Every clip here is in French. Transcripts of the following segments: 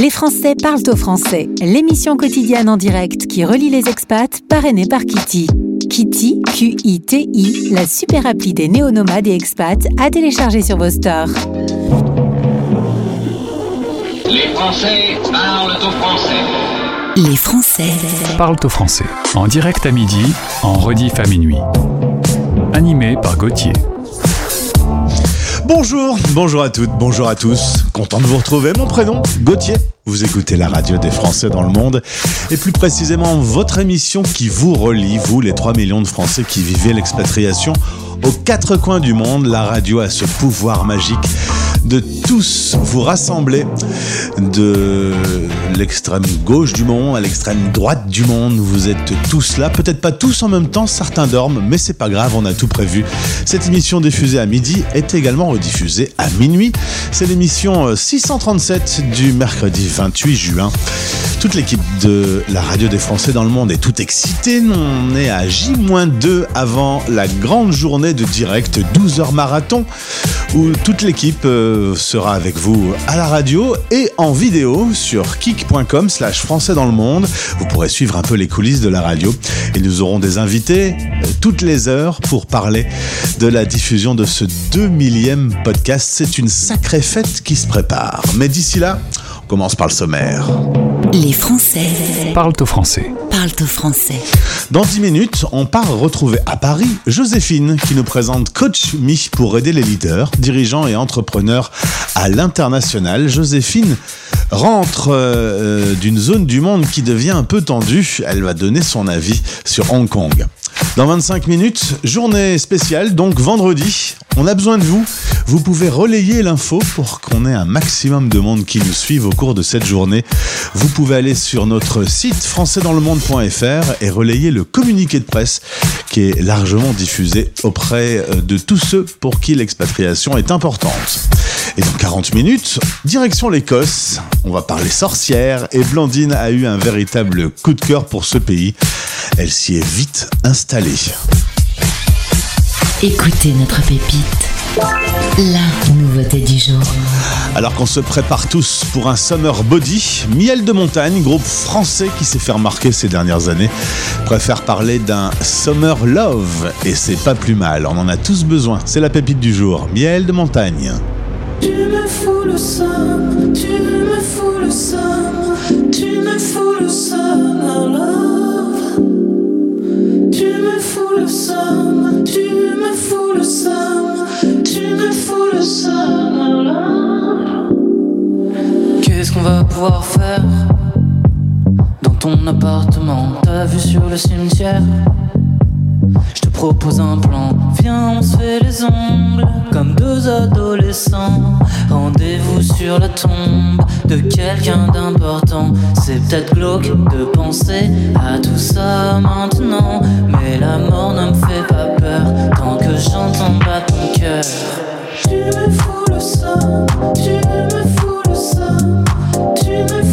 Les Français parlent au français, l'émission quotidienne en direct qui relie les expats, parrainée par Kitty. Kitty, Q-I-T-I, la super appli des néo-nomades et expats à télécharger sur vos stores. Les Français parlent au français. Les Français Parle au français, en direct à midi, en rediff à minuit. Animé par Gauthier. Bonjour, bonjour à toutes, bonjour à tous. Content de vous retrouver. Mon prénom, Gauthier. Vous écoutez la radio des Français dans le monde et plus précisément votre émission qui vous relie, vous les 3 millions de Français qui vivez l'expatriation aux quatre coins du monde. La radio a ce pouvoir magique de tous vous rassembler de l'extrême gauche du monde à l'extrême droite du monde. Vous êtes tous là, peut-être pas tous en même temps, certains dorment, mais c'est pas grave, on a tout prévu. Cette émission diffusée à midi est également rediffusée à minuit. C'est l'émission 637 du mercredi 28 juin. Toute l'équipe de la radio des Français dans le monde est toute excitée. On est à J-2 avant la grande journée de direct 12 heures marathon où toute l'équipe euh, sera avec vous à la radio et en vidéo sur kick.com slash français dans le monde. Vous pourrez suivre un peu les coulisses de la radio et nous aurons des invités euh, toutes les heures pour parler de la diffusion de ce 2 millième podcast. C'est une sacrée fête qui se prépare. Mais d'ici là, commence par le sommaire. Les Français Parle au français. parlent au français. Dans 10 minutes, on part retrouver à Paris Joséphine qui nous présente Coach Me pour aider les leaders, dirigeants et entrepreneurs à l'international. Joséphine rentre euh, d'une zone du monde qui devient un peu tendue. Elle va donner son avis sur Hong Kong. Dans 25 minutes, journée spéciale, donc vendredi. On a besoin de vous. Vous pouvez relayer l'info pour qu'on ait un maximum de monde qui nous suive au cours de cette journée. Vous pouvez aller sur notre site françaisdanslemonde.fr et relayer le communiqué de presse qui est largement diffusé auprès de tous ceux pour qui l'expatriation est importante. Et dans 40 minutes, direction l'Écosse. On va parler sorcière et Blandine a eu un véritable coup de cœur pour ce pays. Elle s'y est vite installée. Écoutez notre pépite. La nouveauté du jour. Alors qu'on se prépare tous pour un Summer Body, Miel de Montagne, groupe français qui s'est fait remarquer ces dernières années, préfère parler d'un Summer Love. Et c'est pas plus mal, on en a tous besoin. C'est la pépite du jour, Miel de Montagne. Tu me fous le seum, tu me fous le seum, tu me fous le love. Tu me fous le seum, tu me fous le seum, tu me fous le seum, la love. Qu'est-ce qu'on va pouvoir faire dans ton appartement? T'as vu sur le cimetière? Je te propose un plan. Viens, on se fait les ongles comme deux adolescents. Rendez-vous sur la tombe de quelqu'un d'important. C'est peut-être glauque de penser à tout ça maintenant. Mais la mort ne me fait pas peur tant que j'entends battre ton cœur. Tu me fous le seum, tu me fous le seum, tu me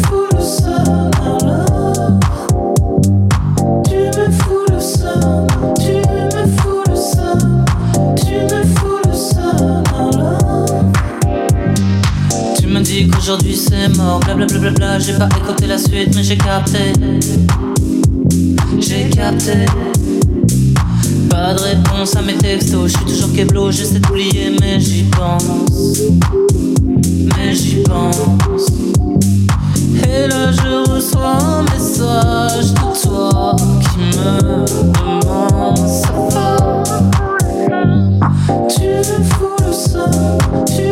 qu'aujourd'hui c'est mort, blablabla, bla, j'ai pas écouté la suite, mais j'ai capté. J'ai capté. Pas de réponse à mes textos, je suis toujours keblo, j'essaie d'oublier, mais j'y pense. Mais j'y pense. Et là je reçois un message de toi qui me demande ça va. Tu me fous le tu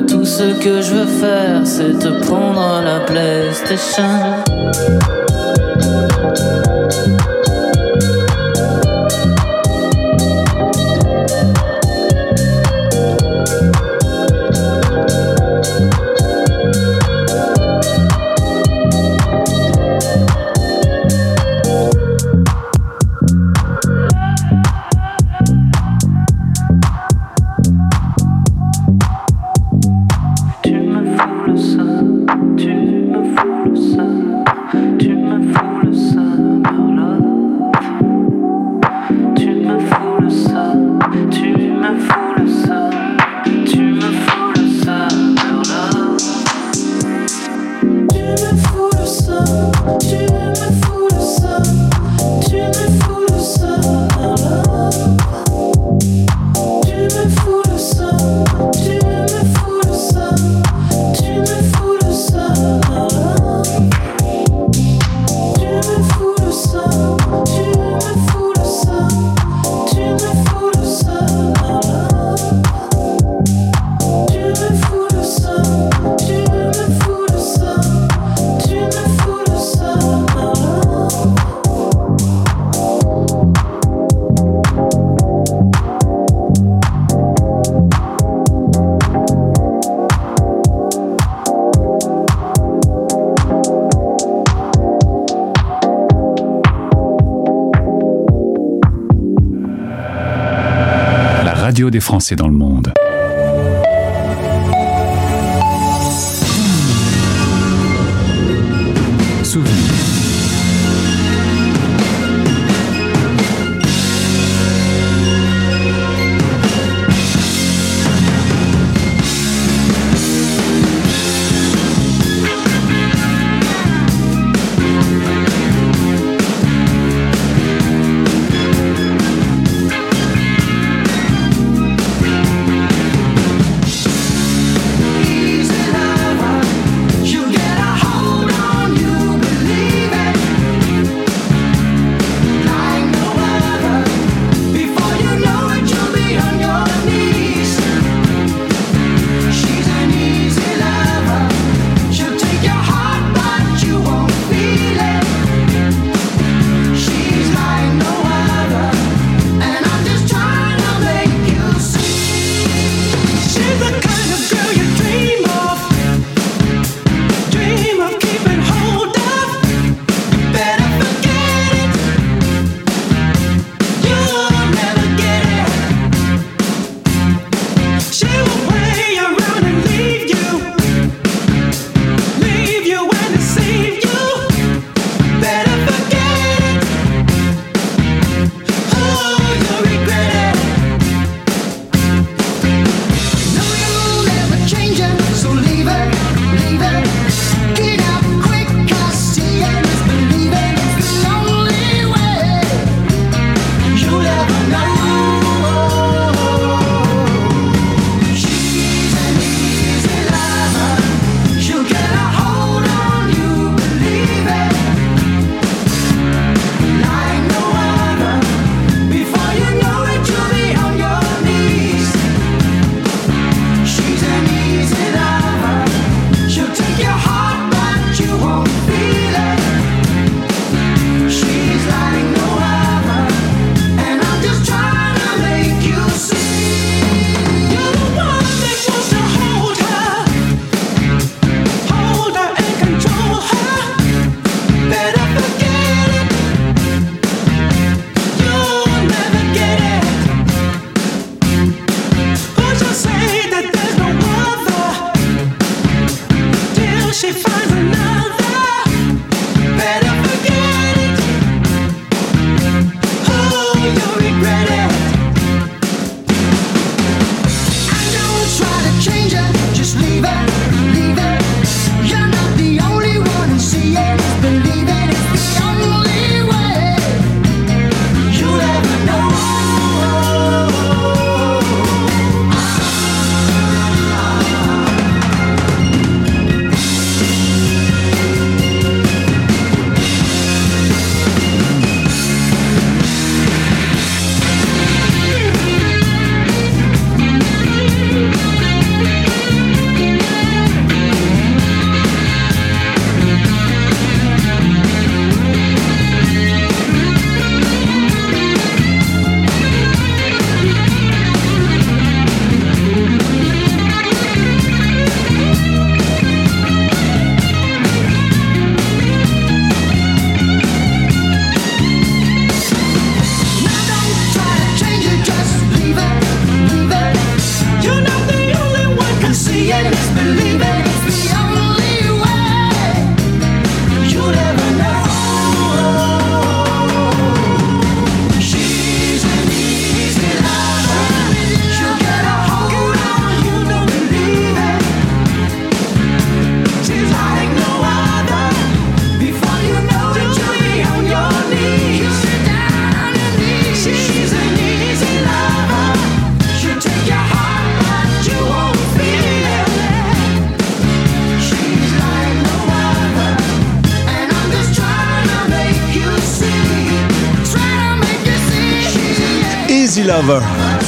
tout ce que je veux faire, c'est te prendre la PlayStation. Radio des Français dans le monde.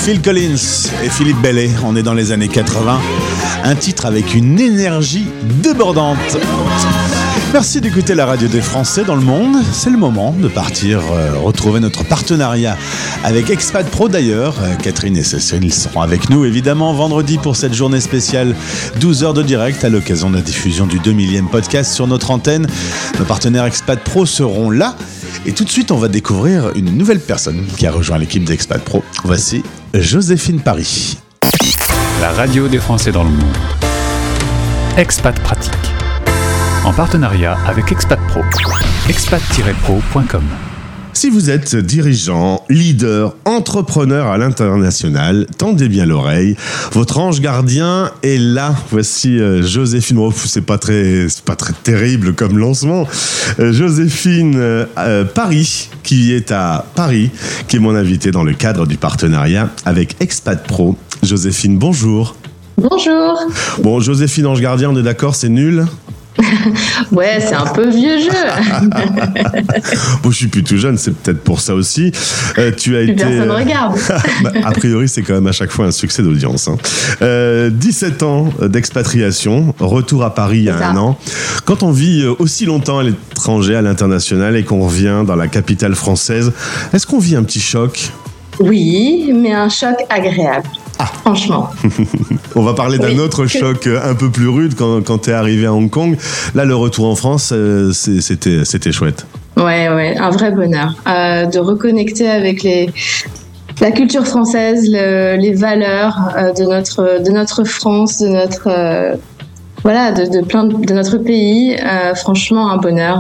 Phil Collins et Philippe Bellet. On est dans les années 80. Un titre avec une énergie débordante. Merci d'écouter la radio des Français dans le monde. C'est le moment de partir euh, retrouver notre partenariat avec Expat Pro d'ailleurs. Euh, Catherine et Cécile seront avec nous évidemment vendredi pour cette journée spéciale 12 heures de direct à l'occasion de la diffusion du 2 millième podcast sur notre antenne. Nos partenaires Expat Pro seront là. Et tout de suite, on va découvrir une nouvelle personne qui a rejoint l'équipe d'Expat Pro. Voici Joséphine Paris. La radio des Français dans le monde. Expat Pratique. En partenariat avec Expat Pro. expat-pro.com. Si vous êtes dirigeant, leader, entrepreneur à l'international, tendez bien l'oreille. Votre ange gardien est là. Voici euh, Joséphine. Oh, c'est pas très, c'est pas très terrible comme lancement. Euh, Joséphine euh, Paris, qui est à Paris, qui est mon invitée dans le cadre du partenariat avec Expat Pro. Joséphine, bonjour. Bonjour. Bon, Joséphine Ange Gardien, on est d'accord, c'est nul? Ouais, c'est un peu vieux jeu. Bon, je suis plus tout jeune, c'est peut-être pour ça aussi. Euh, tu as Plus été. personne regarde. Bah, a priori, c'est quand même à chaque fois un succès d'audience. hein. Euh, 17 ans d'expatriation, retour à Paris il y a un an. Quand on vit euh, aussi longtemps à l'étranger, à l'international, et qu'on revient dans la capitale française, est-ce qu'on vit un petit choc? Oui, mais un choc agréable. Franchement. On va parler d'un Oui. autre choc euh, un peu plus rude quand, quand tu es arrivé à Hong Kong. Là, le retour en France, euh, c'était c'était chouette. Ouais, ouais, un vrai bonheur. Euh, de reconnecter avec les, la culture française, le- les valeurs euh, de, notre, de notre France, de notre. euh, voilà, de, de plein de, de notre pays, franchement un bonheur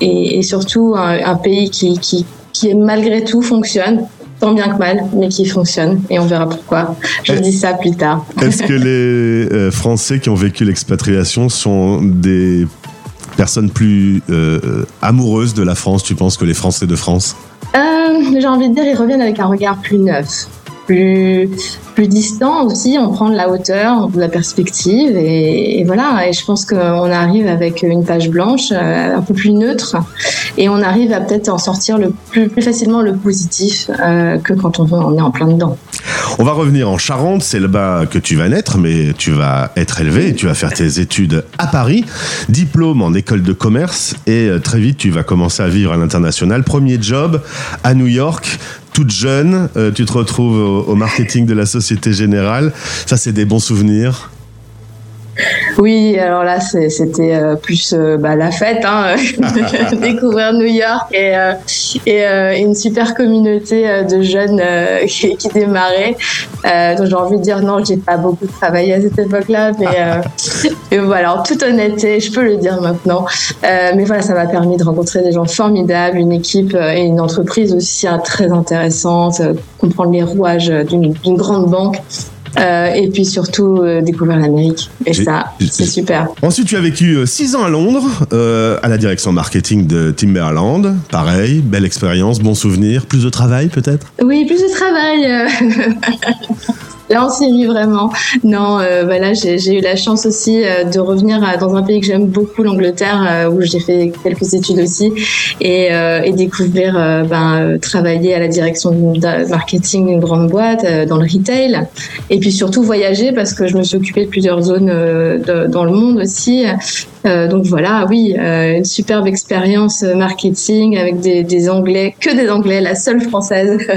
et, et surtout un, un pays qui, qui, qui malgré tout fonctionne, tant bien que mal, mais qui fonctionne et on verra pourquoi. Je dis ça plus tard. Est-ce que les euh, Français qui ont vécu l'expatriation sont des personnes plus euh, amoureuses de la France, tu penses, que les Français de France? Euh, J'ai envie de dire, ils reviennent avec un regard plus neuf, plus, distant aussi. On prend de la hauteur, de la perspective, et, voilà. Et je pense qu'on arrive avec une page blanche, euh, un peu plus neutre, et on arrive à peut-être en sortir le plus, facilement le positif euh, que quand on, on est en plein dedans. On va revenir en Charente, c'est là-bas que tu vas naître, mais tu vas être élevé tu vas faire tes études à Paris, diplôme en école de commerce et euh, très vite tu vas commencer à vivre à l'international. Premier job à New York, toute jeune, euh, tu te retrouves au, au marketing de la Société Générale. Ça, c'est des bons souvenirs. Oui, alors là, c'était euh, plus euh, bah, la fête, hein, découvrir New York et, euh, et une super communauté de jeunes qui, qui démarraient. Donc j'ai envie de dire non, j'ai pas beaucoup travaillé à cette époque-là, mais voilà, en toute honnêteté, je peux le dire maintenant. Mais voilà, ça m'a permis de rencontrer des gens formidables, une équipe et une entreprise aussi hein, très intéressante, comprendre les rouages d'une grande banque. Euh, et puis surtout euh, découvrir l'Amérique. Et ça, c'est super. Ensuite, tu as vécu 6 ans à Londres, euh, à la direction marketing de Timberland. Pareil, belle expérience, bon souvenir, plus de travail peut-être? Oui, plus de travail. Là, on mis vraiment. Non, euh, voilà, j'ai eu la chance aussi euh, de revenir à- dans un pays que j'aime beaucoup, l'Angleterre, euh, où j'ai fait quelques études aussi, et, euh, et découvrir, euh, ben, euh, travailler à la direction de marketing d'une grande boîte, dans le retail, et puis surtout voyager parce que je me suis occupée de plusieurs zones de- dans le monde aussi. Euh, donc voilà, oui, euh, une superbe expérience euh, marketing avec des, des Anglais, que des Anglais, la seule française.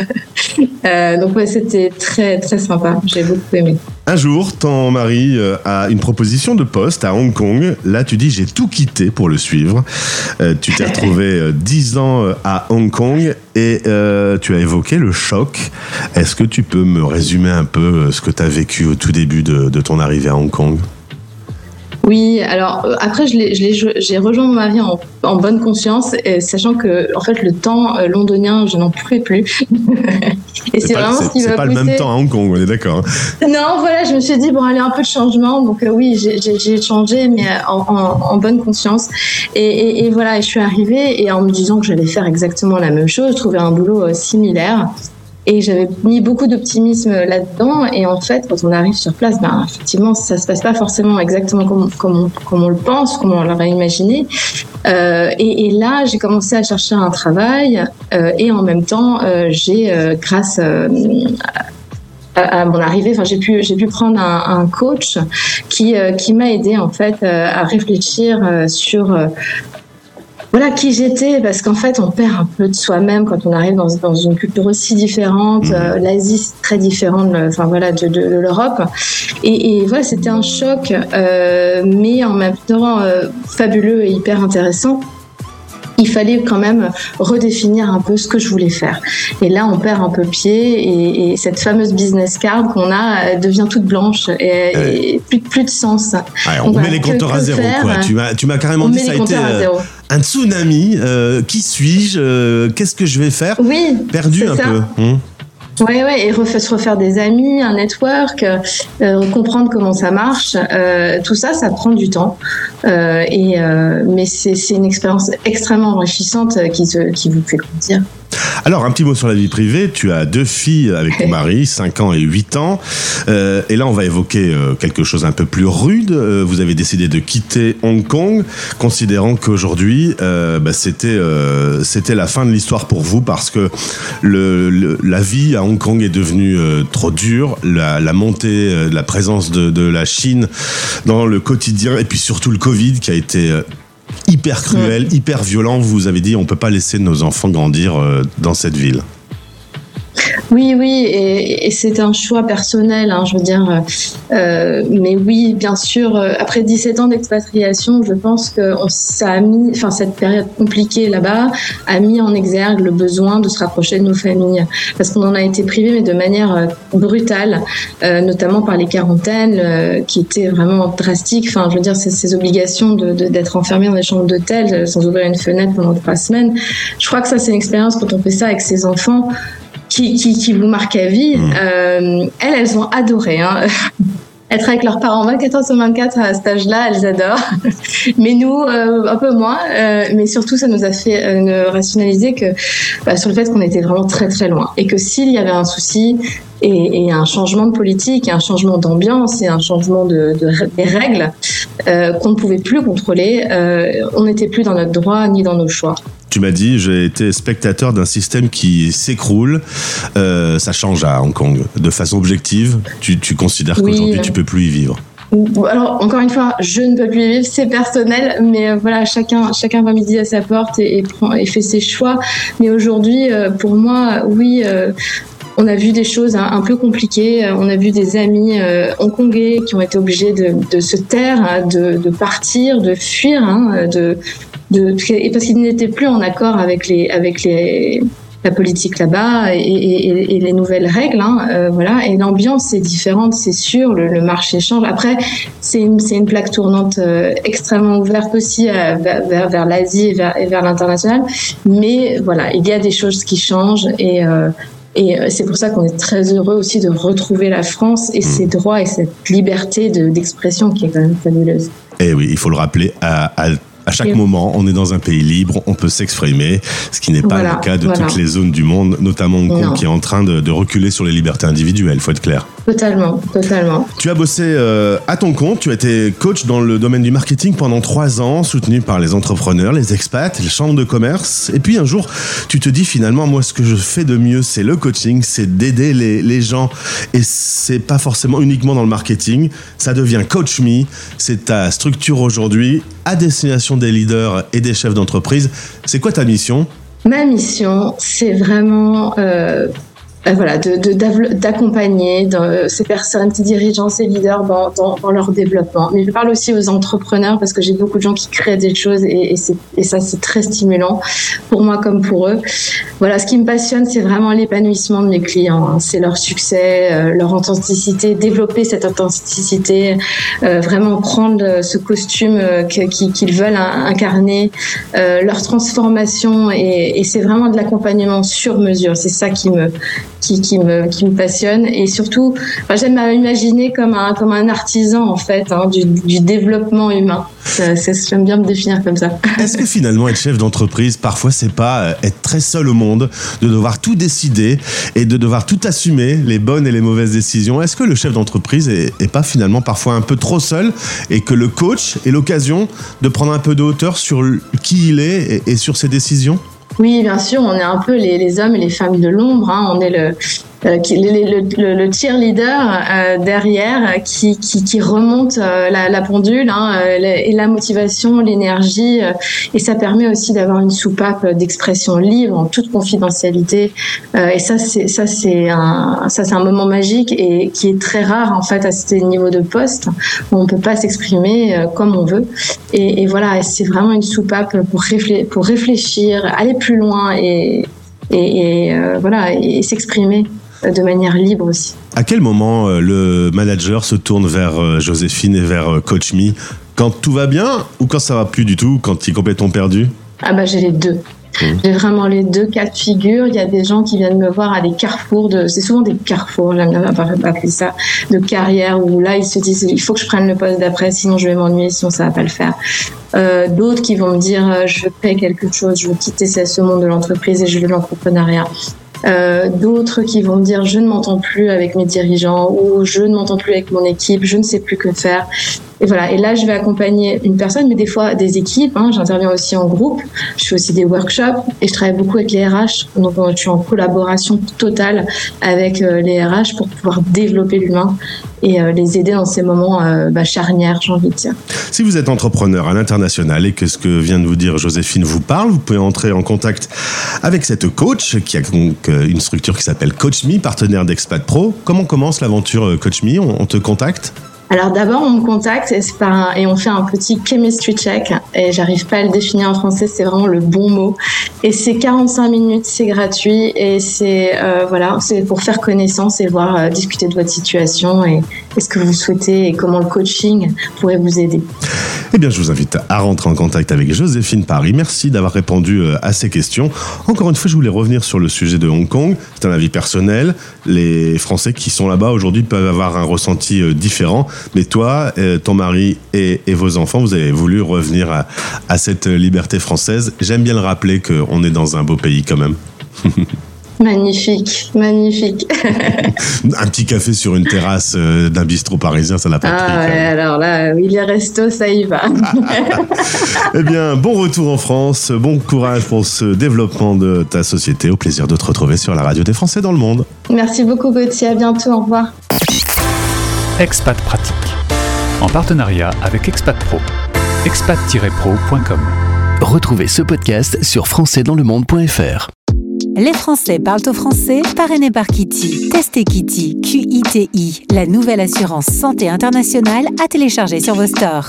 Euh, donc ouais, c'était très très sympa. J'ai beaucoup aimé. Un jour, ton mari a une proposition de poste à Hong Kong. Là, tu dis j'ai tout quitté pour le suivre. Tu t'es retrouvé euh, 10 ans à Hong Kong et tu as évoqué le choc. Est-ce que tu peux me résumer un peu ce que tu as vécu au tout début de, de ton arrivée à Hong Kong? Oui, alors euh, après j'ai rejoint mon mari en, en bonne conscience, et sachant que en fait le temps euh, londonien je n'en pouvais plus. et c'est vraiment ce c'est- qui c'est m'a pas le même temps à Hong Kong, on est d'accord. hein. Non, voilà, je me suis dit, bon, allez, un peu de changement. Donc, euh, oui, j'ai- changé, mais en, en- en bonne conscience. Et, et- et voilà, je suis arrivée et en me disant que j'allais faire exactement la même chose, trouver un boulot euh, similaire. Et j'avais mis beaucoup d'optimisme là-dedans. Et en fait, quand on arrive sur place, ben, effectivement, ça se passe pas forcément exactement comme, comme, on, comme on le pense, comme on l'aurait imaginé. Euh, et, là, j'ai commencé à chercher un travail. euh, et en même temps, euh, j'ai, grâce à, mon arrivée, j'ai pu, j'ai pu prendre un, coach qui, qui m'a aidé en fait à réfléchir sur voilà qui j'étais parce qu'en fait on perd un peu de soi-même quand on arrive dans, dans une culture aussi différente Euh, l'Asie c'est très différent de, enfin voilà de, de, de l'Europe. Et, et voilà c'était un choc euh, mais en même temps euh, fabuleux et hyper intéressant il fallait quand même redéfinir un peu ce que je voulais faire. Et là, on perd un peu pied et, et cette fameuse business card qu'on a euh, devient toute blanche et, et plus, plus de sens. Ouais, on Donc met voilà, les compteurs à zéro, quoi. Tu m'as, tu m'as carrément On dit met ça a été à euh, zéro. un tsunami. euh, qui suis-je Qu'est-ce que je vais faire Oui, Perdu un ça. peu. Hum. Ouais, ouais, et refa- se refaire des amis, un network, euh, comprendre comment ça marche, euh, tout ça, ça prend du temps. Euh, et euh, mais c'est une expérience extrêmement enrichissante euh, qui, te, qui vous fait grandir. Alors, un petit mot sur la vie privée. Tu as deux filles avec ton mari, 5 ans et 8 ans. Euh, et là, on va évoquer euh, quelque chose un peu plus rude. Euh, vous avez décidé de quitter Hong Kong, considérant qu'aujourd'hui, euh, bah, c'était euh, c'était la fin de l'histoire pour vous parce que le, le- la vie à Hong Kong est devenue euh, trop dure. La, la montée, euh, la présence de, de la Chine dans le quotidien et puis surtout le Covid qui a été euh, hyper cruel, hyper violent. Vous avez dit on peut pas laisser nos enfants grandir euh, dans cette ville. Oui, oui, et, c'est un choix personnel, hein, je veux dire. euh, mais oui, bien sûr, euh, après 17 ans d'expatriation, je pense que ça a mis, enfin cette période compliquée là-bas a mis en exergue le besoin de se rapprocher de nos familles, parce qu'on en a été privé, mais de manière euh, brutale, notamment par les quarantaines, qui étaient vraiment drastiques. Enfin, je veux dire, ces, obligations de- de- d'être enfermé dans des chambres d'hôtel sans ouvrir une fenêtre pendant trois semaines. Je crois que ça, c'est une expérience quand on fait ça avec ses enfants qui, qui, qui vous marquent à vie. Euh, elles, elles ont adoré. Hein. Être avec leurs parents 24 heures sur 24 à cet âge-là, elles adorent. Mais nous, euh, un peu moins. Euh, mais surtout, ça nous a fait nous rationaliser que bah, sur le fait qu'on était vraiment très très loin et que s'il y avait un souci et, et un changement de politique, et un changement d'ambiance et un changement de, des règles euh, qu'on ne pouvait plus contrôler, euh, on n'était plus dans notre droit ni dans nos choix. Tu m'as dit j'ai été spectateur d'un système qui s'écroule. Euh, ça change à Hong Kong de façon objective. Tu, tu considères Oui. qu'aujourd'hui tu peux plus y vivre? Alors encore une fois, je ne peux plus y vivre, c'est personnel, mais voilà, chacun chacun va midi à sa porte et, et prend et fait ses choix. Mais aujourd'hui, pour moi, oui. On a vu des choses un, un peu compliquées. Euh, On a vu des amis euh, hongkongais qui ont été obligés de, se taire, hein, de, partir, de fuir, hein, de, parce qu'ils n'étaient plus en accord avec les, avec la politique là-bas et, les nouvelles règles. Hein, euh, voilà. Et l'ambiance est différente, c'est sûr. Le, marché change. Après, c'est une, une plaque tournante extrêmement ouverte aussi vers, l'Asie et vers, l'international. Mais voilà, il y a des choses qui changent et et euh, c'est pour ça qu'on est très heureux aussi de retrouver la France et ses droits et cette liberté de- d'expression qui est quand même fabuleuse. Et Eh oui, il faut le rappeler, à, à- à chaque Et- moment, on est dans un pays libre, on peut s'exprimer, ce qui n'est pas Voilà, le cas de voilà. toutes les zones du monde, notamment Hong Kong, Non. qui est en train de, de reculer sur les libertés individuelles, faut être clair. Totalement, totalement. Tu as bossé euh, à ton compte, tu as été coach dans le domaine du marketing pendant trois ans, soutenu par les entrepreneurs, les expats, les chambres de commerce. Et puis un jour, tu te dis finalement, moi, ce que je fais de mieux, c'est le coaching, c'est d'aider les, les gens. Et c'est pas forcément uniquement dans le marketing. Ça devient Coach Me. C'est ta structure aujourd'hui à destination des leaders et des chefs d'entreprise. C'est quoi ta mission? Ma mission, c'est vraiment euh, euh, voilà, de- de- d'accompagner dans- ces personnes, ces dirigeants, ces leaders dans, leur développement. Mais je parle aussi aux entrepreneurs parce que j'ai beaucoup de gens qui créent des choses et, ça, c'est très stimulant pour moi comme pour eux. Voilà, ce qui me passionne, c'est vraiment l'épanouissement de mes clients. hein. C'est leur succès, euh, leur authenticité, développer cette authenticité, euh, vraiment prendre euh, ce costume euh, qu'ils veulent in- incarner, euh, leur transformation et, et c'est vraiment de l'accompagnement sur mesure. C'est ça qui me qui, me passionne et surtout enfin, j'aime m'imaginer comme un artisan en fait hein, du, du développement humain. J'aime bien me définir comme ça. Est-ce que finalement être chef d'entreprise, parfois c'est pas euh, être très seul au monde, de devoir tout décider et de devoir tout assumer, les bonnes et les mauvaises décisions? Est-ce que le chef d'entreprise est, pas finalement parfois un peu trop seul et que le coach est l'occasion de prendre un peu de hauteur sur qui il est et sur ses décisions? Oui, bien sûr, on est un peu les, hommes et les femmes de l'ombre. hein. On est le, euh, le, le, le- le cheerleader euh, derrière qui, remonte euh, la, pendule hein, et la motivation, l'énergie. et ça permet aussi d'avoir une soupape d'expression libre en toute confidentialité. Et ça, c'est un moment magique et qui est très rare en fait à ce niveau de poste où on peut pas s'exprimer comme on veut. Et, voilà, c'est vraiment une soupape pour, réflé- pour réfléchir, aller plus loin et, voilà, et s'exprimer de manière libre aussi. À quel moment euh, le manager se tourne vers euh, Joséphine et vers euh, Coach Me? Quand tout va bien ou quand ça va plus du tout, quand il est complètement perdu? Ah bah j'ai les deux. J'ai vraiment les deux cas de figure. Il y a des gens qui viennent me voir à des carrefours de, c'est souvent des carrefours, j'aime bien appeler ça, de carrière où là ils se disent il faut que je prenne le poste d'après, sinon je vais m'ennuyer, sinon ça va pas le faire. Euh, D'autres qui vont me dire je veux créer quelque chose, je veux quitter ce monde de l'entreprise et je veux l'entrepreneuriat. Euh, D'autres qui vont me dire je ne m'entends plus avec mes dirigeants ou je ne m'entends plus avec mon équipe, je ne sais plus que faire. Et voilà. Et là, je vais accompagner une personne, mais des fois des équipes. Hein, J'interviens aussi en groupe. Je fais aussi des workshops et je travaille beaucoup avec les RH. Donc, euh, je suis en collaboration totale avec euh, les RH pour pouvoir développer l'humain et euh, les aider dans ces moments bah, charnières, j'ai envie de dire. Si vous êtes entrepreneur à l'international et que ce que vient de vous dire Joséphine vous parle, vous pouvez entrer en contact avec cette coach qui a donc une structure qui s'appelle Coach Me, partenaire d'Expat Pro. Comment commence l'aventure Coach Me? On te contacte? Alors d'abord, on me contacte et, on fait un petit chemistry check. Et j'arrive pas à le définir en français, c'est vraiment le bon mot. Et c'est 45 minutes, c'est gratuit et c'est euh, voilà, c'est pour faire connaissance et voir euh, discuter de votre situation et, et ce que vous souhaitez et comment le coaching pourrait vous aider. Eh bien, je vous invite à rentrer en contact avec Joséphine Paris. Merci d'avoir répondu euh, à ces questions. Encore une fois, je voulais revenir sur le sujet de Hong Kong. C'est un avis personnel. Les Français qui sont là-bas aujourd'hui peuvent avoir un ressenti euh, différent. Mais toi, euh, ton mari et, et vos enfants, vous avez voulu revenir à, à cette liberté française. J'aime bien le rappeler qu'on est dans un beau pays quand même. Magnifique, magnifique. Un petit café sur une terrasse euh, d'un bistrot parisien, ça n'a pas de prix. Ah quand ouais, alors là, oui, les restos, ça y va. Eh bien, bon retour en France, bon courage pour ce développement de ta société. Au plaisir de te retrouver sur la radio des Français dans le monde. Merci beaucoup Gauthier, à bientôt, au revoir. Expat Pratique. En partenariat avec Expat Pro. expat-pro.com. Retrouvez ce podcast sur françaisdanslemonde.fr. Les Français parlent au français, parrainé par Kitty. Testez Kitty, Q-I-T-I, la nouvelle assurance santé internationale à télécharger sur vos stores.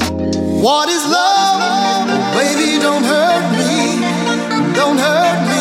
What is love? Baby, don't hurt me. Don't hurt me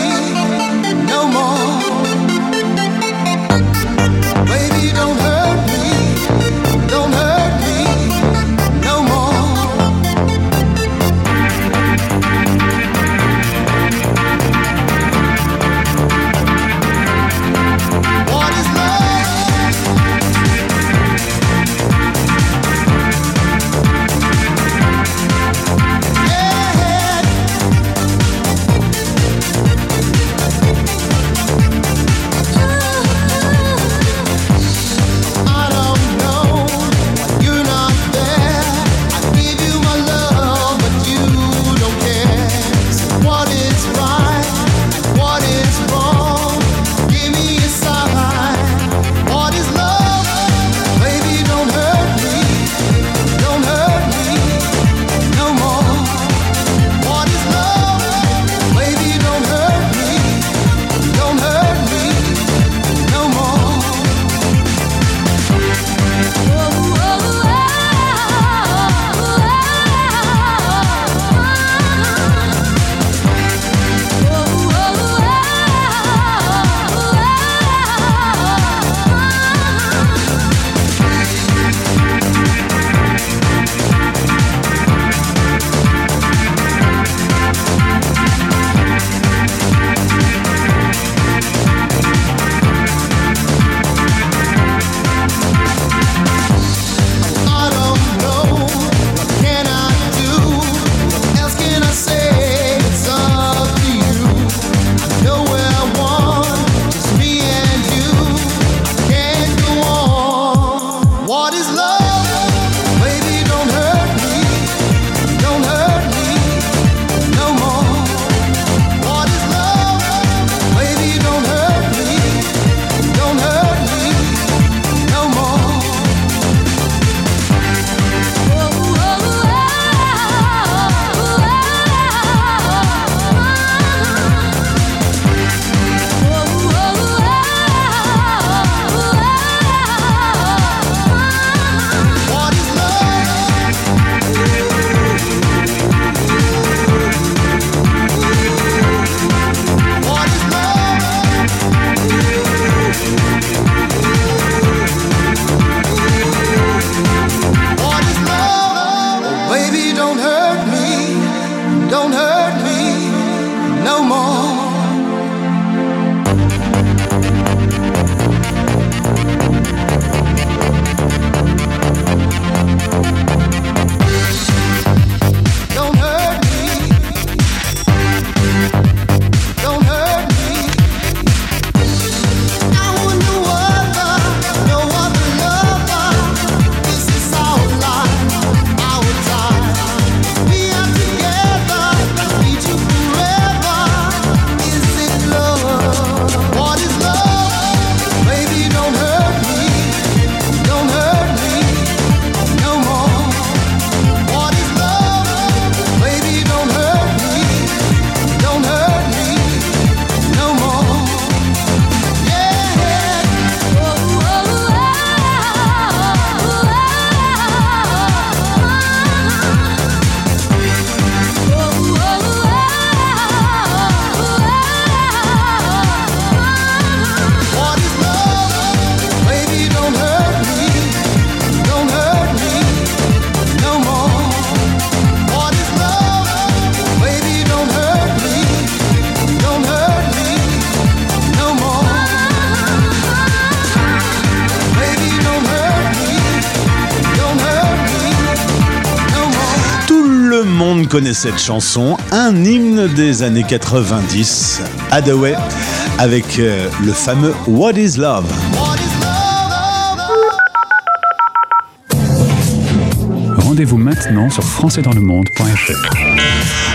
connaît cette chanson, un hymne des années 90, Hathaway, avec euh, le fameux What is Love? Rendez-vous maintenant sur françaisdanslemonde.fr.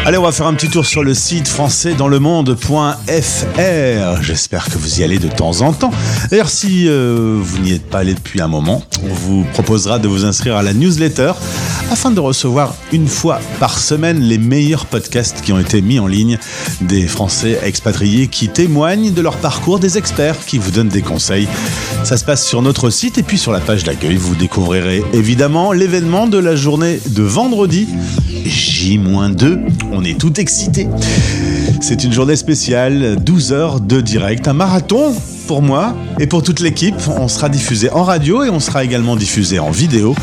Allez, on va faire un petit tour sur le site françaisdanslemonde.fr. J'espère que vous y allez de temps en temps. D'ailleurs, si euh, vous n'y êtes pas allé depuis un moment, on vous proposera de vous inscrire à la newsletter afin de recevoir une fois par semaine les meilleurs podcasts qui ont été mis en ligne des Français expatriés qui témoignent de leur parcours, des experts qui vous donnent des conseils. Ça se passe sur notre site et puis sur la page d'accueil, vous découvrirez évidemment l'événement de la journée de vendredi, J-2. On est tout excités. C'est une journée spéciale, 12 heures de direct, un marathon pour moi et pour toute l'équipe. On sera diffusé en radio et on sera également diffusé en vidéo.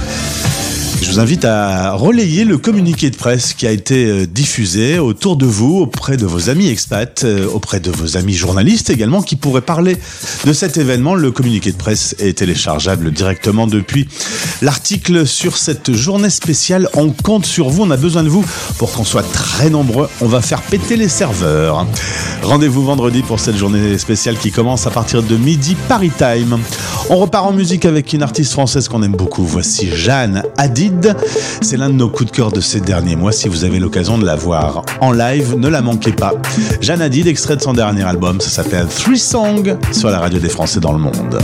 Je vous invite à relayer le communiqué de presse qui a été euh, diffusé autour de vous, auprès de vos amis expats, euh, auprès de vos amis journalistes également, qui pourraient parler de cet événement. Le communiqué de presse est téléchargeable directement depuis l'article sur cette journée spéciale. On compte sur vous, on a besoin de vous pour qu'on soit très nombreux. On va faire péter les serveurs. Rendez-vous vendredi pour cette journée spéciale qui commence à partir de midi Paris Time. On repart en musique avec une artiste française qu'on aime beaucoup. Voici Jeanne C'est l'un de nos coups de cœur de ces derniers mois. Si vous avez l'occasion de la voir en live, ne la manquez pas. Jeanne Hadid, extrait de son dernier album, ça s'appelle Three Song sur la radio des Français dans le monde,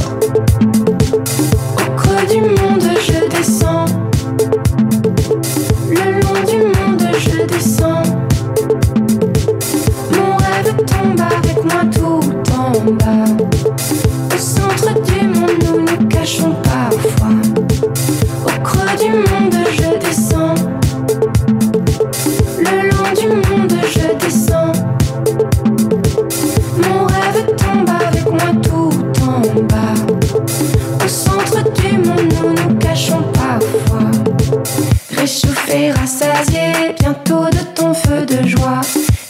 Rassasier, bientôt de ton feu de joie.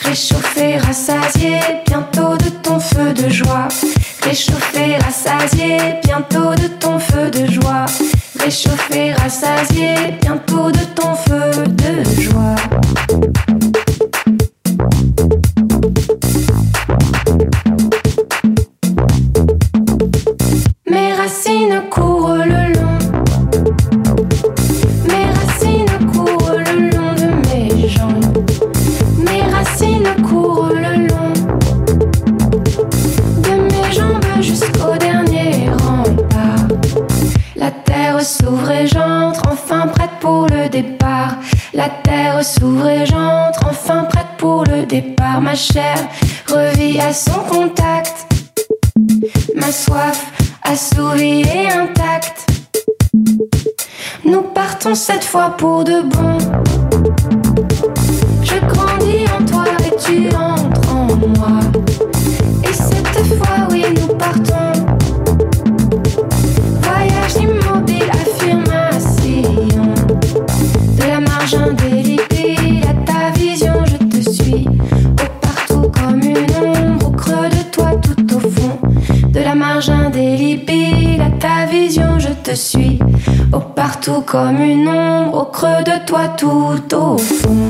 Réchauffer, rassasier, bientôt de ton feu de joie. Réchauffer, rassasier, bientôt de ton feu de joie. Réchauffer, rassasier, bientôt de ton feu de joie. Et j'entre, enfin prête pour le départ. Ma chair revit à son contact. Ma soif assouvie et intacte. Nous partons cette fois pour de bon. Je grandis en toi et tu en te suis. Au partout comme une ombre, au creux de toi tout au fond.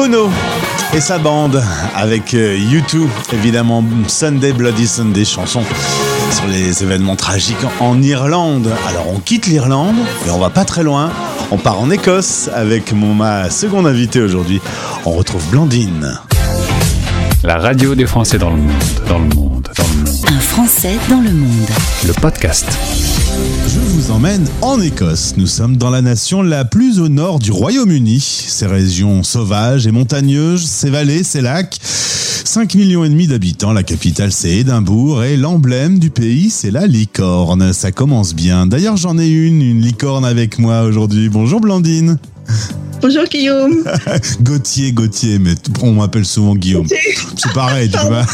Bono et sa bande avec euh, U2, évidemment Sunday Bloody Sunday, chanson sur les événements tragiques en Irlande. Alors on quitte l'Irlande, mais on va pas très loin. On part en Écosse avec mon, ma seconde invitée aujourd'hui. On retrouve Blandine. La radio des Français dans le monde, dans le monde, dans le monde. Un Français dans le monde. Le podcast. Je vous emmène en Écosse. Nous sommes dans la nation la plus au nord du Royaume-Uni. Ces régions sauvages et montagneuses, ces vallées, ces lacs. 5 millions et demi d'habitants, la capitale c'est Édimbourg et l'emblème du pays c'est la licorne. Ça commence bien. D'ailleurs j'en ai une, une licorne avec moi aujourd'hui. Bonjour Blandine. Bonjour Guillaume. Gauthier, Gauthier, mais on m'appelle souvent Guillaume. C'est pareil, tu vois.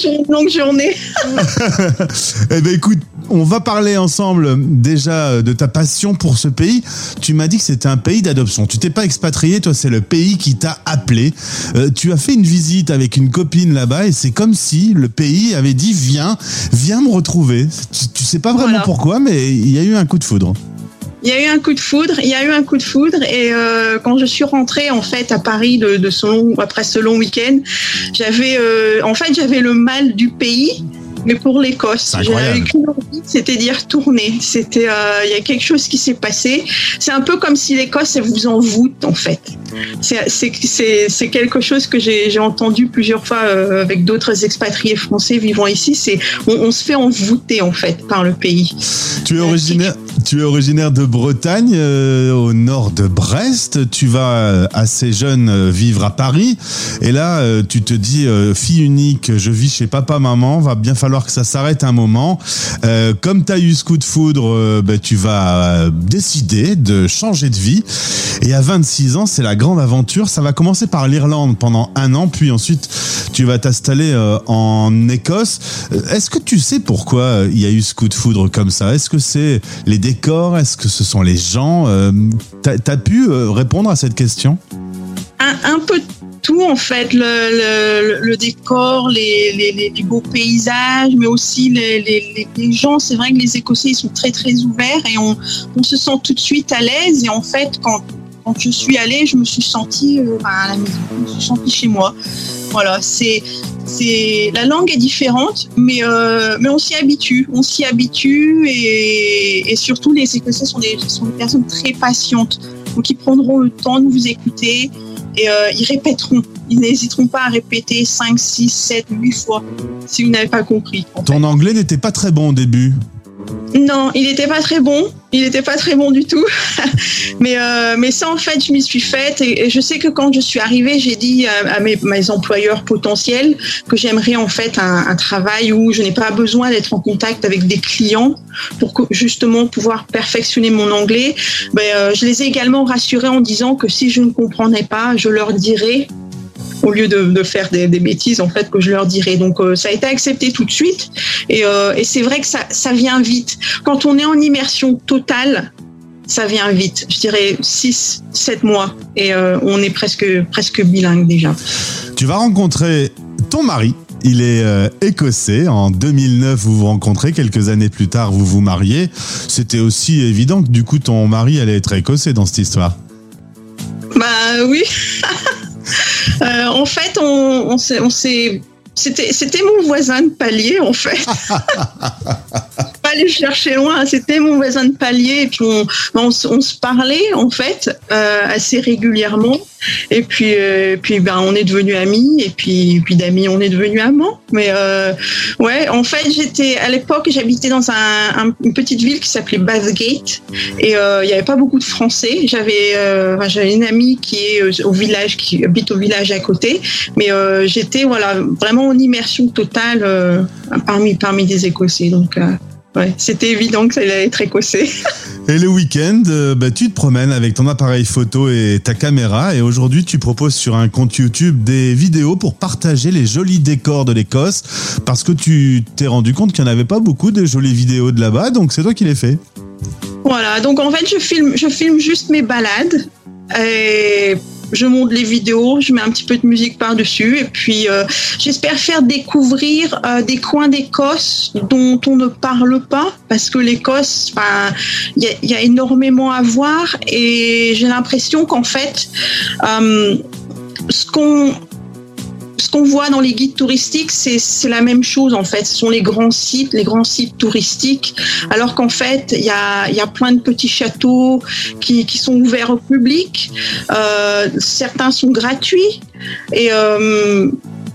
J'ai une longue journée. Eh ben écoute, on va parler ensemble déjà de ta passion pour ce pays. Tu m'as dit que c'était un pays d'adoption. Tu t'es pas expatrié, toi, c'est le pays qui t'a appelé. Euh, tu as fait une visite avec une copine là-bas et c'est comme si le pays avait dit viens, viens me retrouver. Tu, tu sais pas vraiment Voilà. pourquoi, mais il y a eu un coup de foudre. Il y a eu un coup de foudre, il y a eu un coup de foudre et euh, quand je suis rentrée en fait à Paris de, de ce long, après ce long week-end, j'avais euh, en fait j'avais le mal du pays. Mais pour l'Écosse, j'avais qu'une envie, c'était d'y retourner. C'était, euh, il y a quelque chose qui s'est passé. C'est un peu comme si l'Écosse elle vous envoûte en fait. C'est- C'est c'est- c'est quelque chose que j'ai j'ai entendu plusieurs fois euh, avec d'autres expatriés français vivant ici. C'est on, on se fait envoûter en fait par le pays. Tu es originaire, tu es originaire de Bretagne, euh, au nord de Brest. Tu vas euh, assez jeune euh, vivre à Paris. Et là, tu te dis, fille unique, je vis chez papa, maman, va bien falloir que ça s'arrête un moment. Comme tu as eu ce coup de foudre, ben, tu vas décider de changer de vie. Et à 26 ans, c'est la grande aventure. Ça va commencer par l'Irlande pendant un an, puis ensuite, tu vas t'installer en Écosse. Est-ce que tu sais pourquoi il y a eu ce coup de foudre comme ça? Est-ce que c'est les Est-ce que ce sont les gens Euh, T'as as pu euh, répondre à cette question? Un, peu tout en fait, le, décor, les, beaux paysages, mais aussi les gens. C'est vrai que les Écossais ils sont très très ouverts et on, on se sent tout de suite à l'aise. Et en fait, quand, quand je suis allée, je me suis sentie euh, à la maison, je me suis sentie chez moi. Voilà, c'est c'est la langue est différente, mais euh, mais on s'y habitue, on s'y habitue et, et surtout les Écossais sont des sont des personnes très patientes, donc ils prendront le temps de vous écouter et euh, ils répéteront. Ils n'hésiteront pas à répéter 5, 6, 7, 8 fois si vous n'avez pas compris. Ton anglais n'était pas très bon au début. Non, il n'était pas très bon. Il n'était pas très bon du tout. mais, euh, mais ça, en fait, je m'y suis faite. Et, je sais que quand je suis arrivée, j'ai dit à, à mes, employeurs potentiels que j'aimerais en fait un, travail où je n'ai pas besoin d'être en contact avec des clients pour justement pouvoir perfectionner mon anglais. Ben, euh, je les ai également rassurés en disant que si je ne comprenais pas, je leur dirais au lieu de, de faire des, des, bêtises en fait que je leur dirais. Donc euh, ça a été accepté tout de suite et, euh, et c'est vrai que ça, ça vient vite. Quand on est en immersion totale, ça vient vite. Je dirais 6, 7 mois et euh, on est presque, presque bilingue déjà. Tu vas rencontrer ton mari. Il est euh, écossais. En 2009, vous vous rencontrez. Quelques années plus tard, vous vous mariez. C'était aussi évident que du coup, ton mari allait être écossais dans cette histoire. Bah oui. Euh, en fait, on, on s'est, c'était mon voisin de palier en fait. aller chercher loin, c'était mon voisin de palier et puis on, on, se- parlait en fait euh, assez régulièrement et puis euh, puis ben on est devenus amis et puis puis d'amis on est devenus amants. Mais euh, ouais, en fait j'étais à l'époque j'habitais dans un, un- une petite ville qui s'appelait Bathgate et il n'y avait pas beaucoup de Français. J'avais j'avais une amie qui est au village qui habite au village à côté, mais j'étais voilà vraiment en immersion totale parmi parmi des Écossais donc. Ouais, c'était évident que ça allait être écossais. Et le week-end, euh, bah, tu te promènes avec ton appareil photo et ta caméra. Et aujourd'hui, tu proposes sur un compte YouTube des vidéos pour partager les jolis décors de l'Écosse. Parce que tu t'es rendu compte qu'il n'y en avait pas beaucoup de jolies vidéos de là-bas. Donc c'est toi qui les fais. Voilà, donc en fait, je filme, je filme juste mes balades. Et je monte les vidéos, je mets un petit peu de musique par-dessus. Et puis, euh, j'espère faire découvrir euh, des coins d'Écosse dont on ne parle pas. Parce que l'Écosse, il y, a- énormément à voir. Et j'ai l'impression qu'en fait, euh, ce qu'on qu'on voit dans les guides touristiques, c'est la même chose en fait. Ce sont les grands sites, les grands sites touristiques, alors qu'en fait, il y a, y a plein de petits châteaux qui, qui sont ouverts au public. Euh, certains sont gratuits et euh,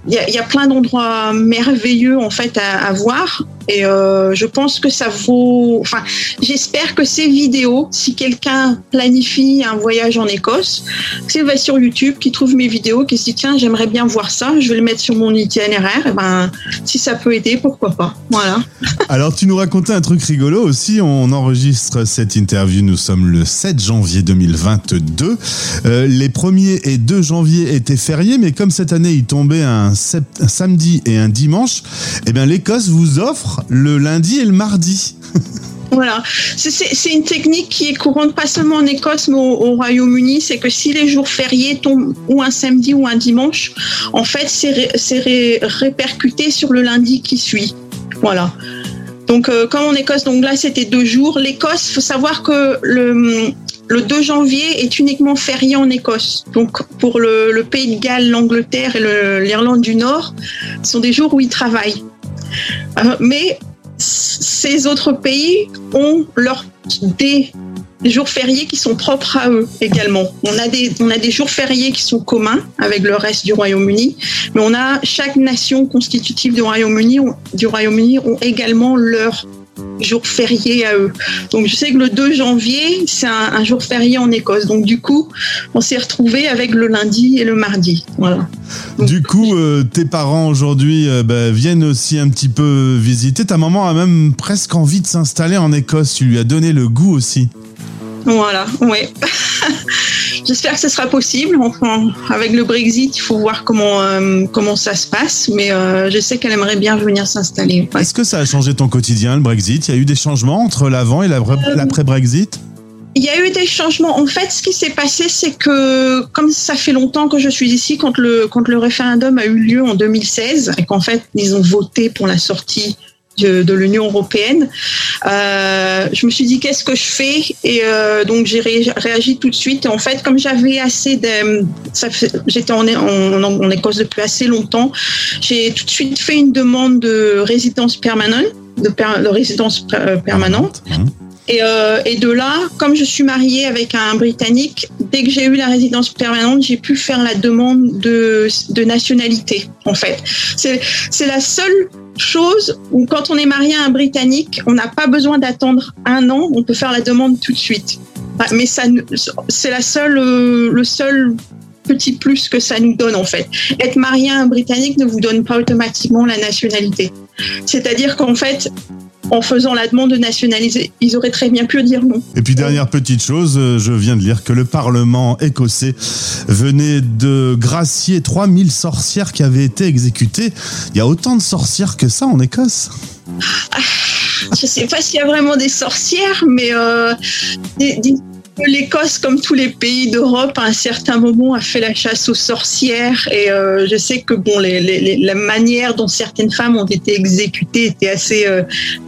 il y, a, plein d'endroits merveilleux en fait à voir. Et euh, je pense que ça vaut. Enfin, j'espère que ces vidéos, si quelqu'un planifie un voyage en Écosse, s'il va sur YouTube, qui trouve mes vidéos, qui se dit tiens, j'aimerais bien voir ça, je vais le mettre sur mon itinéraire. Et ben, si ça peut aider, pourquoi pas. Voilà. Alors, tu nous racontais un truc rigolo aussi. On enregistre cette interview. Nous sommes le 7 janvier 2022. Euh, les 1er et 2 janvier étaient fériés, mais comme cette année, il tombait un, un samedi et un dimanche, eh bien, l'Écosse vous offre le lundi et le mardi. Voilà, C'est- une technique qui est courante pas seulement en Écosse mais au, au Royaume-Uni, c'est que si les jours fériés tombent ou un samedi ou un dimanche, en fait c'est ré- répercuté sur le lundi qui suit. Voilà. Donc euh, comme en Écosse, donc là c'était deux jours. L'Écosse, faut savoir que le le 2 janvier est uniquement férié en Écosse. Donc pour le, le Pays de Galles, l'Angleterre et l'Irlande du Nord, ce sont des jours où ils travaillent. Euh, mais ces autres pays ont leur, des jours fériés qui sont propres à eux également. On a des, on a des jours fériés qui sont communs avec le reste du Royaume-Uni, mais on a chaque nation constitutive du Royaume-Uni du Royaume-Uni ont également leurs jours fériés à eux. Donc je sais que le 2 janvier, c'est un, un jour férié en Écosse. Donc du coup, on s'est retrouvé avec le lundi et le mardi. Voilà. Du coup, euh, tes parents aujourd'hui euh, bah, viennent aussi un petit peu visiter. Ta maman a même presque envie de s'installer en Écosse. Tu lui as donné le goût aussi. Voilà, ouais. J'espère que ce sera possible. Enfin, avec le Brexit, il faut voir comment, euh, comment ça se passe. Mais euh, je sais qu'elle aimerait bien venir s'installer. Ouais. Est-ce que ça a changé ton quotidien, le Brexit? Il y a eu des changements entre l'avant et l'après- l'après-Brexit? Il y a eu des changements. En fait, ce qui s'est passé, c'est que comme ça fait longtemps que je suis ici, quand le, quand le référendum a eu lieu en 2016, et qu'en fait, ils ont voté pour la sortie de, l'Union européenne, euh, je me suis dit qu'est-ce que je fais? Et euh, donc j'ai ré- réagi tout de suite. En fait, comme j'avais assez de, j'étais en, en, en Écosse depuis assez longtemps, j'ai tout de suite fait une demande de résidence permanente, de, per- de résidence euh, permanente. Mmh. Et, euh, et de là, comme je suis mariée avec un Britannique, dès que j'ai eu la résidence permanente, j'ai pu faire la demande de, de nationalité, en fait. C'est la seule chose où quand on est marié à un Britannique, on n'a pas besoin d'attendre un an, on peut faire la demande tout de suite. Ah, Mais c'est la euh, le seul petit plus que ça nous donne en fait. Être marié à un Britannique ne vous donne pas automatiquement la nationalité. C'est-à-dire qu'en fait, en faisant la demande de nationaliser, ils auraient très bien pu dire non. Et puis dernière petite chose, euh, je viens de lire que le Parlement écossais venait de gracier 3000 sorcières qui avaient été exécutées. Il y a autant de sorcières que ça en Écosse Je sais pas s'il y a vraiment des sorcières, mais euh, l'Écosse, comme tous les pays d'Europe, à un certain moment a fait la chasse aux sorcières. Et euh, je sais que bon, les, la manière dont certaines femmes ont été exécutées était assez, euh,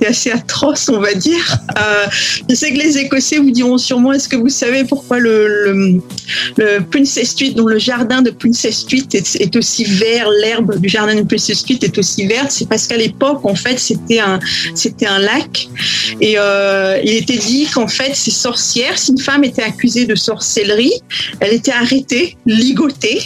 assez atroce, on va dire. Euh, je sais que les Écossais vous diront sûrement, est-ce que vous savez pourquoi le, Princess Street, dont le jardin de Princess Street est, aussi vert, l'herbe du jardin de Princess Street est aussi verte, c'est parce qu'à l'époque, en fait, c'était un, c'était un lac et il était dit qu'en fait, ces sorcières, si une femme était accusée de sorcellerie, elle était arrêtée, ligotée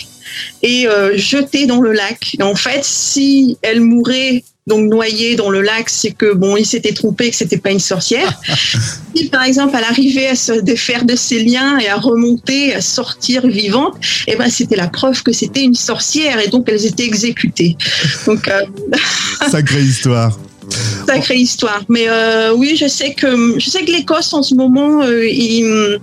et euh, jetée dans le lac. Et en fait, si elle mourait donc noyée dans le lac, c'est que bon, il s'était trompé, que c'était pas une sorcière. si par exemple elle arrivait à se défaire de ses liens et à remonter, à sortir vivante, et ben c'était la preuve que c'était une sorcière et donc elles étaient exécutées. Donc euh, Sacrée histoire. Sacrée histoire. Mais euh, oui, je sais que je sais que l'Écosse en ce moment, euh, ils,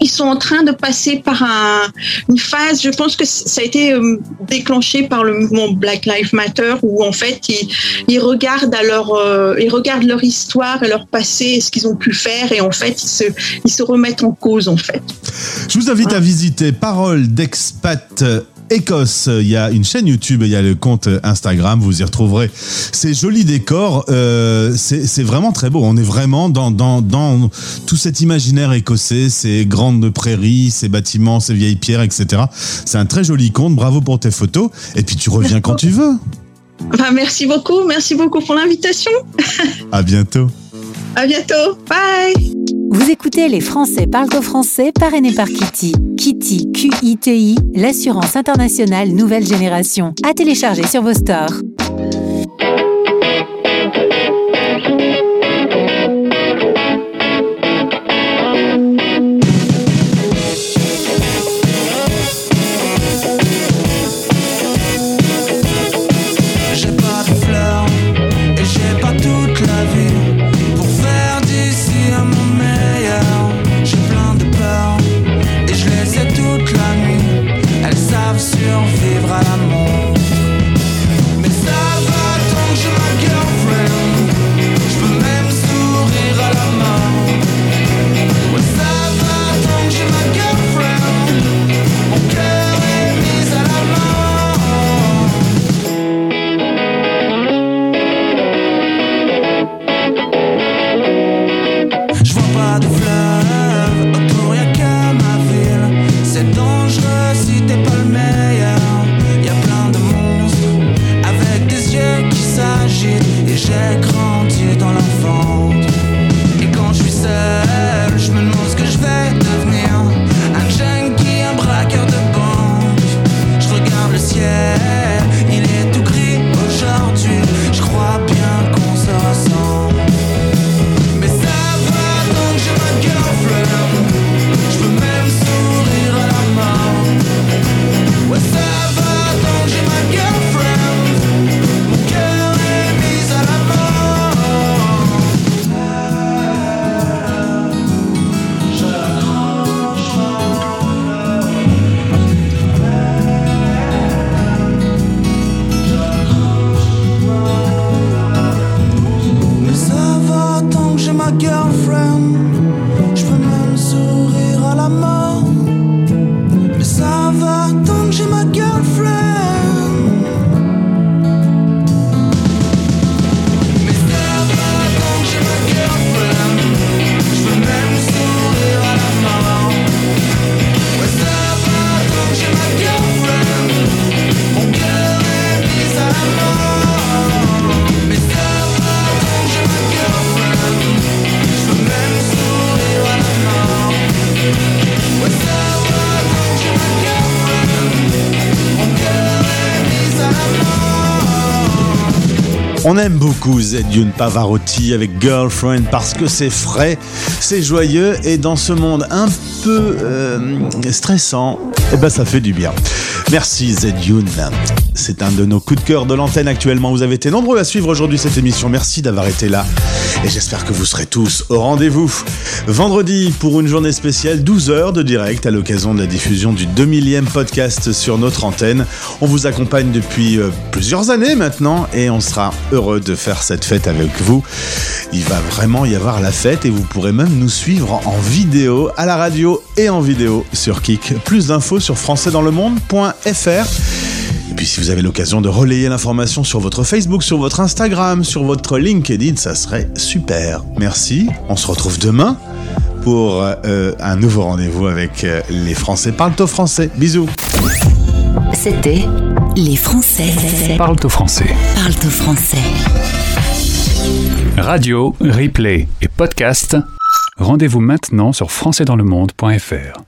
ils sont en train de passer par un, une phase. Je pense que ça a été euh, déclenché par le mouvement Black Lives Matter, où en fait ils, ils regardent à leur ils regardent leur histoire et leur passé, ce qu'ils ont pu faire, et en fait ils se ils se remettent en cause en fait. Je vous invite à visiter Parole d'expat Écosse. Il y a une chaîne YouTube, il y a le compte Instagram, vous y retrouverez ces jolis décors. Euh, c'est vraiment très beau. On est vraiment dans, dans, dans tout cet imaginaire écossais, ces grandes prairies, ces bâtiments, ces vieilles pierres, etc. C'est un très joli compte. Bravo pour tes photos. Et puis tu reviens quand tu veux. Enfin, merci beaucoup, merci beaucoup pour l'invitation. À bientôt. À bientôt, bye. Vous écoutez Les Français parlent au français parrainé par Kitty. Kitty, Q-I-T-I, l'assurance internationale nouvelle génération. À télécharger sur vos stores. On aime beaucoup Zedune Pavarotti avec Girlfriend parce que c'est frais, c'est joyeux et dans ce monde un peu euh, stressant, eh ben ça fait du bien. Merci Zedune. C'est un de nos coups de cœur de l'antenne actuellement. Vous avez été nombreux à suivre aujourd'hui cette émission. Merci d'avoir été là. Et j'espère que vous serez tous au rendez-vous. Vendredi, pour une journée spéciale, 12 heures de direct à l'occasion de la diffusion du 2000e podcast sur notre antenne. On vous accompagne depuis euh, plusieurs années maintenant et on sera heureux de faire cette fête avec vous. Il va vraiment y avoir la fête et vous pourrez même nous suivre en vidéo à la radio et en vidéo sur Kik. Plus d'infos sur françaisdanslemonde.fr. Et puis si vous avez l'occasion de relayer l'information sur votre Facebook, sur votre Instagram, sur votre LinkedIn, ça serait super. Merci. On se retrouve demain pour euh, un nouveau rendez-vous avec euh, les Français parlent au français. Bisous. C'était Les Français Parle au français. parlent au français. Radio, replay et podcast. Rendez-vous maintenant sur françaisdanslemonde.fr.